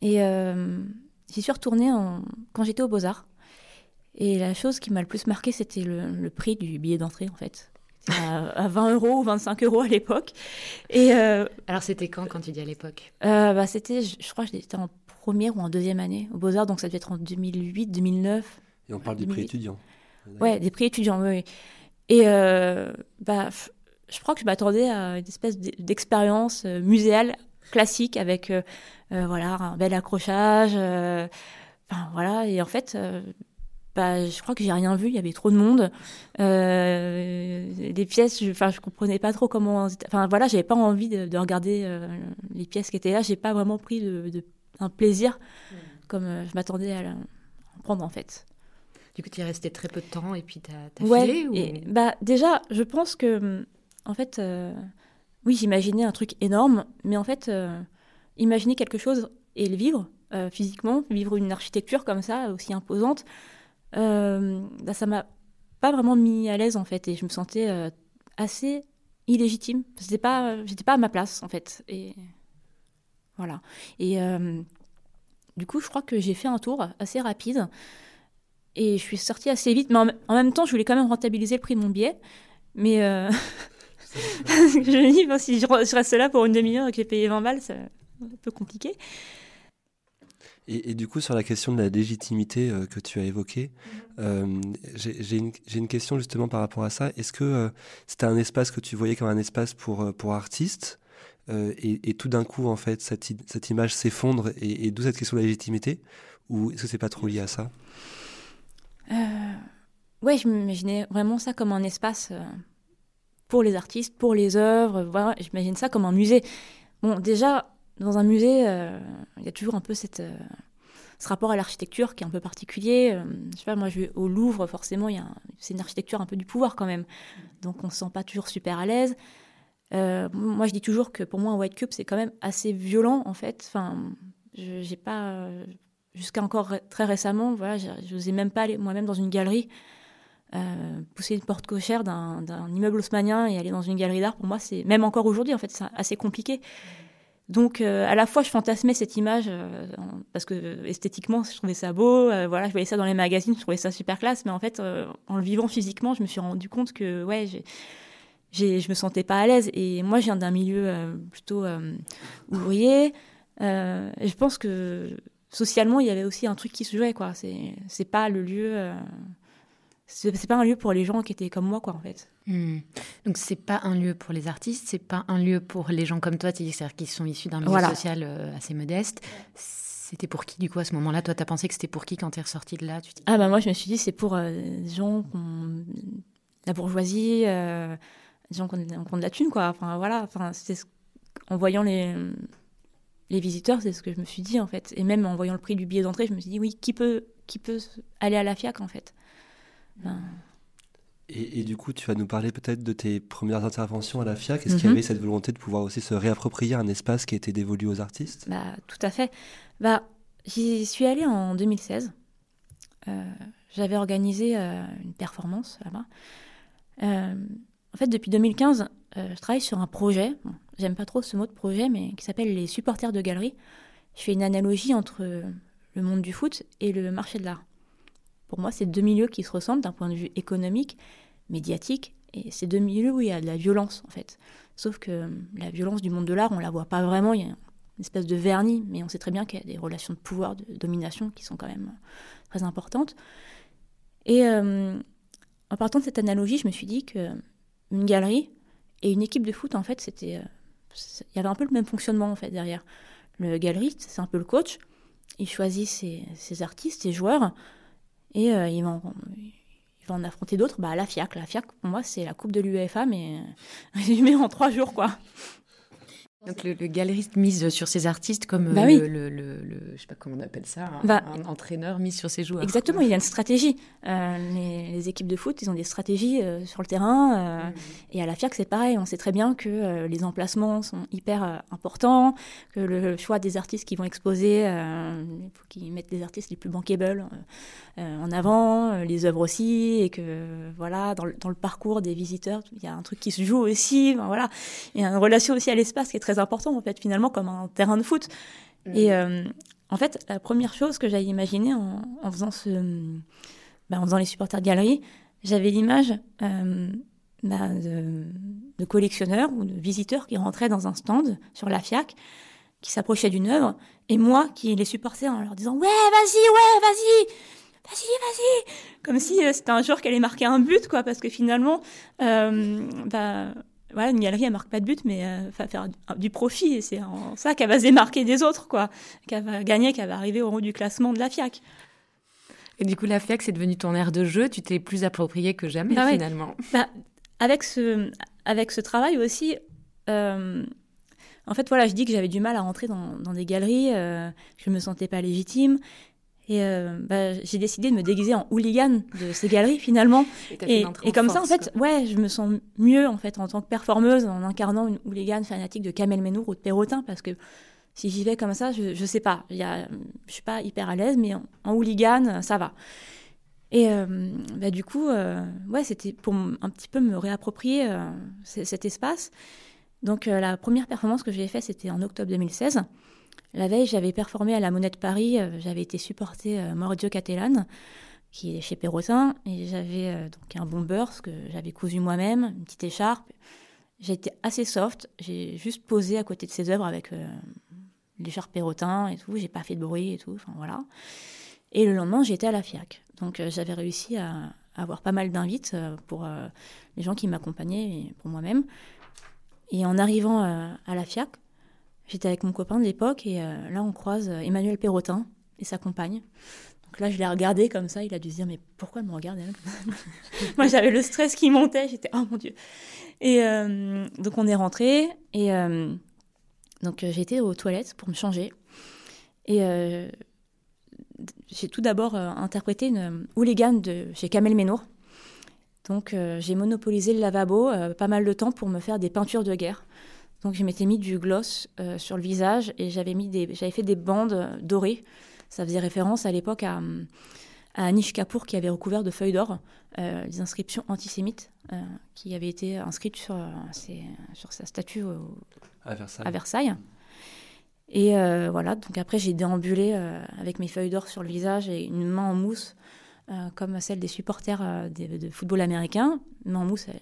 Et euh, j'y suis retournée en, quand j'étais aux Beaux-Arts. Et la chose qui m'a le plus marqué, c'était le, prix du billet d'entrée en fait. À, 20 euros ou 25 euros à l'époque. Et Alors c'était quand quand tu dis à l'époque? bah, C'était, je, je crois que j'étais en première ou en deuxième année au Beaux-Arts, donc ça devait être en 2008, 2009. Et on parle du prix étudiant. Ouais, des prix étudiants, oui. Et euh, bah, je crois que je m'attendais à une espèce d'expérience euh, muséale classique avec euh, voilà un bel accrochage. Enfin, voilà, et en fait, bah, je crois que j'ai rien vu, il y avait trop de monde. les pièces, je, enfin, je comprenais pas trop comment. Enfin, voilà, j'avais pas envie de, regarder les pièces qui étaient là. J'ai pas vraiment pris de, un plaisir comme je m'attendais à en prendre en fait. Du coup, tu es resté très peu de temps et puis tu as, ouais, filé et, bah, Déjà, je pense que, en fait, euh, oui, j'imaginais un truc énorme, mais en fait, euh, imaginer quelque chose et le vivre euh, physiquement, vivre une architecture comme ça, aussi imposante, bah, ça m'a pas vraiment mis à l'aise en fait, et je me sentais assez illégitime. C'était pas, j'étais pas à ma place en fait, et voilà. Et du coup, je crois que j'ai fait un tour assez rapide. Et je suis sortie assez vite, mais en, même temps, je voulais quand même rentabiliser le prix de mon billet. Mais euh, je me dis, si je, reste là pour une demi-heure et que j'ai payé 20 balles, c'est un peu compliqué. Et, du coup, sur la question de la légitimité euh, que tu as évoquée, euh, j'ai une, une, question justement par rapport à ça. Est-ce que c'était un espace que tu voyais comme un espace pour, pour artistes et, et, tout d'un coup, en fait, cette, cette image s'effondre et, et d'où cette question de la légitimité Ou est-ce que c'est pas trop lié à ça? Euh, ouais, je m'imaginais vraiment ça comme un espace euh, pour les artistes, pour les œuvres. Voilà, j'imagine ça comme un musée. Bon, déjà, dans un musée, euh, il y a toujours un peu cette, ce rapport à l'architecture qui est un peu particulier. je sais pas, moi, je vais au Louvre, forcément, c'est une architecture un peu du pouvoir quand même. Donc, on se sent pas toujours super à l'aise. moi, je dis toujours que pour moi, un White Cube, c'est quand même assez violent, en fait. Enfin, j'ai pas jusqu'à encore très récemment, voilà, je n'osais même pas aller moi-même dans une galerie. Euh, pousser une porte cochère d'un immeuble haussmanien et aller dans une galerie d'art, pour moi, c'est même encore aujourd'hui, en fait, c'est assez compliqué. Donc, euh, à la fois, je fantasmais cette image euh, parce que esthétiquement, je trouvais ça beau. voilà, je voyais ça dans les magazines, je trouvais ça super classe. Mais en fait, en le vivant physiquement, je me suis rendu compte que, ouais, j'ai, je me sentais pas à l'aise. Et moi, je viens d'un milieu plutôt ouvrier. je pense que socialement, il y avait aussi un truc qui se jouait, quoi. C'est, c'est pas le lieu. Euh, c'est, pas un lieu pour les gens qui étaient comme moi, quoi, en fait. Hmm. Donc, c'est pas un lieu pour les artistes, c'est pas un lieu pour les gens comme toi, c'est-à-dire qui sont issus d'un milieu social euh, assez modeste. C'était pour qui, du coup, à ce moment-là? Toi, t'as pensé que c'était pour qui quand t'es ressortie de là tu Ah, bah, moi, je me suis dit, c'est pour euh, des gens qui ont la bourgeoisie, des gens qui ont, de la thune, quoi. Enfin, voilà. Enfin, en voyant les les visiteurs, c'est ce que je me suis dit en fait. Et même en voyant le prix du billet d'entrée, je me suis dit oui, qui peut, qui peut aller à la FIAC en fait? Ben, et, du coup, tu vas nous parler peut-être de tes premières interventions à la FIAC. Est-ce qu'il y mhm. avait cette volonté de pouvoir aussi se réapproprier un espace qui était dévolu aux artistes? Bah, Tout à fait. Bah, J'y suis allée en 2016. Euh, j'avais organisé euh, une performance là-bas. Euh, en fait, depuis 2015, je travaille sur un projet j'aime pas trop ce mot de projet, mais qui s'appelle les supporters de galerie. Je fais une analogie entre le monde du foot et le marché de l'art. Pour moi, c'est deux milieux qui se ressemblent d'un point de vue économique, médiatique, et c'est deux milieux où il y a de la violence, en fait. Sauf que la violence du monde de l'art, on la voit pas vraiment, il y a une espèce de vernis, mais on sait très bien qu'il y a des relations de pouvoir, de domination qui sont quand même très importantes. Et euh, en partant de cette analogie, je me suis dit que une galerie et une équipe de foot, en fait, c'était euh, il y avait un peu le même fonctionnement en fait derrière. Le galeriste, c'est un peu le coach. Il choisit ses, artistes, ses joueurs, et euh, il, va en, il, va en, affronter d'autres. Bah, la FIAC, la FIAC, pour moi, c'est la coupe de l'UEFA, mais résumé en trois jours, quoi. Donc le, galeriste mise sur ses artistes comme bah le, le, le, je sais pas comment on appelle ça, un, bah, entraîneur mise sur ses joueurs. Exactement, il y a une stratégie. Euh, les, équipes de foot, ils ont des stratégies euh, sur le terrain. Euh, mm. Et à la FIAC, c'est pareil. On sait très bien que les emplacements sont hyper importants, que le choix des artistes qui vont exposer, il faut qu'ils mettent les artistes les plus bankable en avant, les œuvres aussi, et que voilà, dans le, dans le, parcours des visiteurs, il y a un truc qui se joue aussi. voilà, il y a une relation aussi à l'espace qui est très important, en fait, finalement, comme un terrain de foot. Mm. Et euh, en fait, la première chose que j'avais imaginée en, faisant ce, bah, en faisant les supporters de galerie, j'avais l'image euh, bah, de, collectionneurs ou de visiteurs qui rentraient dans un stand sur la FIAC qui s'approchaient d'une œuvre, et moi qui les supportais en leur disant ouais vas-y ouais vas-y vas-y vas-y comme si euh, c'était un jour qu'elle allait marquer un but quoi parce que finalement euh, bah voilà une galerie elle marque pas de but mais euh, va faire du, profit et c'est en ça qu'elle va se démarquer des autres quoi. Qu'elle va gagner qu'elle va arriver au haut du classement de la FIAC et du coup la FIAC c'est devenu ton air de jeu. Tu t'es plus approprié que jamais bah finalement. Bah, avec ce avec ce travail aussi euh, en fait, voilà, je dis que j'avais du mal à rentrer dans, des galeries, euh, je ne me sentais pas légitime. Et euh, bah, j'ai décidé de me déguiser en hooligan de ces galeries finalement. Et, comme ça, en fait, ouais, je me sens mieux en fait en tant que performeuse en incarnant une hooligan fanatique de Kamel Menour ou de Perrotin parce que si j'y vais comme ça, je, ne sais pas, y a, je suis pas hyper à l'aise, mais en, hooligan, ça va. Et euh, bah, du coup, ouais, c'était pour un petit peu me réapproprier cet espace. Donc euh, la première performance que j'ai faite, c'était en octobre 2016. La veille, j'avais performé à la Monnaie de Paris, euh, j'avais été supportée euh, Mordio Catalan, qui est chez Perrotin, et j'avais donc un bomber, ce que j'avais cousu moi-même, une petite écharpe. Été assez soft, j'ai juste posé à côté de ses œuvres avec l'écharpe Perrotin et tout, j'ai pas fait de bruit et tout, enfin voilà. Et le lendemain, j'étais à la FIAC. Donc j'avais réussi à, avoir pas mal d'invites pour les gens qui m'accompagnaient et pour moi-même. Et en arrivant euh, à la FIAC, j'étais avec mon copain de l'époque et euh, là on croise euh, Emmanuel Perrotin et sa compagne. Donc là je l'ai regardé comme ça, il a dû se dire mais pourquoi elle me regarde Moi j'avais le stress qui montait, j'étais oh mon dieu. Et donc on est rentré et donc j'étais aux toilettes pour me changer et j'ai tout d'abord interprété une hooligan de chez Kamel Menour donc euh, j'ai monopolisé le lavabo euh, pas mal de temps pour me faire des peintures de guerre. Donc je m'étais mis du gloss euh, sur le visage et j'avais mis des, j'avais fait des bandes dorées. Ça faisait référence à l'époque à, à Anish Kapoor qui avait recouvert de feuilles d'or des inscriptions antisémites qui avaient été inscrites sur, sur sa statue à Versailles. À Versailles. Et voilà, donc après j'ai déambulé avec mes feuilles d'or sur le visage et une main en mousse euh, comme celle des supporters euh, de, football américain, mais en mousse, euh,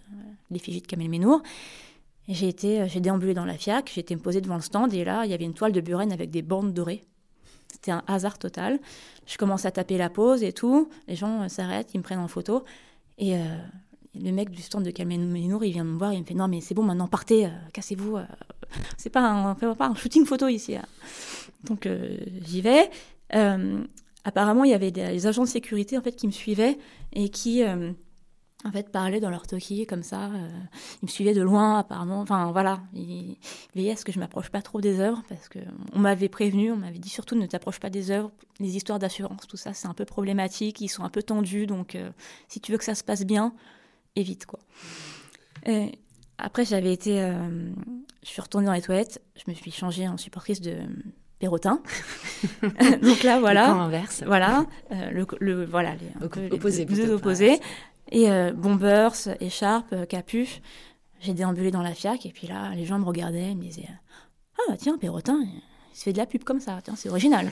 l'effigie de Kamel J'ai été, j'ai déambulé dans la FIAC, j'ai été me poser devant le stand et là, il y avait une toile de Buren avec des bandes dorées. C'était un hasard total. Je commence à taper la pose et tout. Les gens s'arrêtent, ils me prennent en photo. Et le mec du stand de Kamel Menour, il vient me voir, il me fait Non, mais c'est bon, maintenant partez, cassez-vous. c'est pas un, pas un shooting photo ici. Donc j'y vais apparemment, il y avait des, agents de sécurité en fait qui me suivaient et qui euh, en fait parlaient dans leur toki comme ça. Euh, ils me suivaient de loin apparemment. Enfin voilà, ils veillaient à ce que je m'approche pas trop des œuvres parce que on m'avait prévenu, on m'avait dit surtout ne t'approche pas des œuvres. Les histoires d'assurance, tout ça, c'est un peu problématique. Ils sont un peu tendus, donc euh, si tu veux que ça se passe bien, évite quoi. Et après, j'avais été, je suis retournée dans les toilettes, je me suis changée en supportrice de Perrotin. Donc là, voilà. Le inverse. Voilà. Euh, le, le, voilà, les, opposés, deux opposés. Et euh, bombers, écharpe, capuche. J'ai déambulé dans la FIAC et puis là, les gens me regardaient, ils me disaient Ah, bah, tiens, Perrotin, il se fait de la pub comme ça, tiens, c'est original.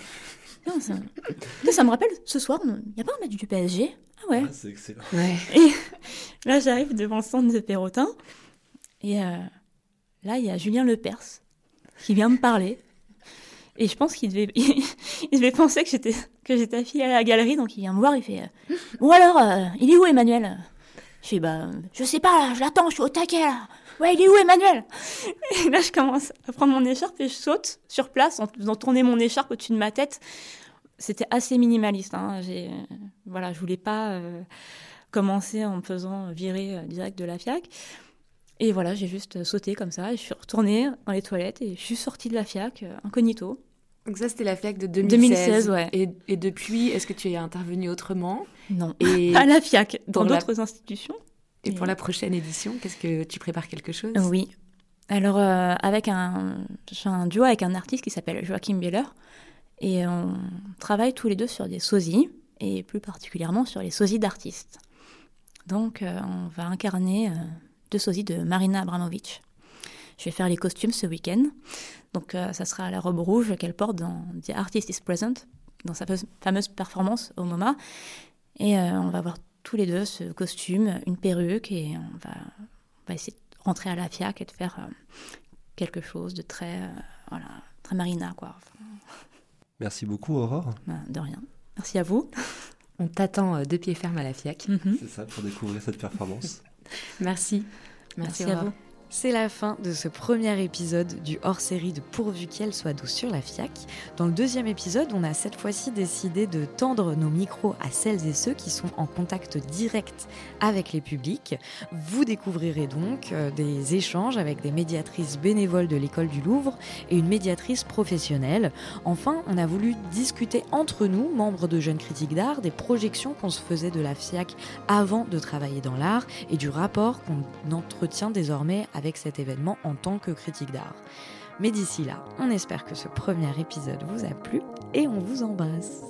ça... ça me rappelle, ce soir, il n'y a pas un match du PSG Ah ouais. Ah, c'est excellent. Et là, j'arrive devant le stand de Perrotin et euh, là, il y a Julien Lepers qui vient me parler et je pense qu'il devait, il devait penser que j'étais, que j'étais affiliée à la galerie, donc il vient me voir, il fait euh, Bon alors, euh, il est où Emmanuel? Je fais Bah, je sais pas, je l'attends, je suis au taquet là. Ouais, il est où Emmanuel? Et là, je commence à prendre mon écharpe et je saute sur place en faisant tourner mon écharpe au-dessus de ma tête. C'était assez minimaliste. Hein. J'ai, voilà, je voulais pas euh, commencer en me faisant virer direct de la FIAC. Et voilà, j'ai juste sauté comme ça, et je suis retournée dans les toilettes et je suis sortie de la FIAC incognito. Donc ça, c'était la FIAC de 2016. 2016, ouais. Et, depuis, est-ce que tu es intervenu autrement Non, et à la FIAC, dans d'autres institutions. Et, pour la prochaine édition, qu'est-ce que tu prépares quelque chose? Oui. Alors, euh, avec un, j'ai un duo avec un artiste qui s'appelle Joachim Bieler. Et on travaille tous les deux sur des sosies, et plus particulièrement sur les sosies d'artistes. Donc, euh, on va incarner euh, deux sosies de Marina Abramovic. Je vais faire les costumes ce week-end. Donc euh, ça sera la robe rouge qu'elle porte dans The Artist is Present, dans sa fameuse performance au MoMA. Et euh, on va voir tous les deux ce costume, une perruque, et on va, essayer de rentrer à la FIAC et de faire euh, quelque chose de très, voilà, très marina, quoi. Merci beaucoup, Aurore. Ben, de rien. Merci à vous. On t'attend de pied ferme à la FIAC. Mhm. C'est ça, pour découvrir cette performance. Merci. Merci, à vous. C'est la fin de ce premier épisode du hors-série de Pourvu qu'elle soit douce sur la FIAC. Dans le deuxième épisode, on a cette fois-ci décidé de tendre nos micros à celles et ceux qui sont en contact direct avec les publics. Vous découvrirez donc euh, des échanges avec des médiatrices bénévoles de l'école du Louvre et une médiatrice professionnelle. Enfin, on a voulu discuter entre nous, membres de Jeunes Critiques d'Art, des projections qu'on se faisait de la FIAC avant de travailler dans l'art et du rapport qu'on entretient désormais avec cet événement en tant que critique d'art. Mais d'ici là, on espère que ce premier épisode vous a plu et on vous embrasse.